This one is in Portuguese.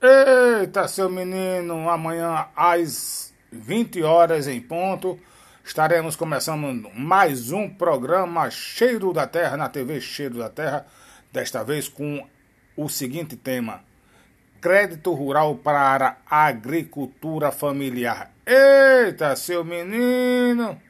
Eita, seu menino, amanhã às 20 horas em ponto, estaremos começando mais um programa Cheiro da Terra na TV Cheiro da Terra, desta vez com o seguinte tema: Crédito Rural para a Agricultura Familiar. Eita, seu menino!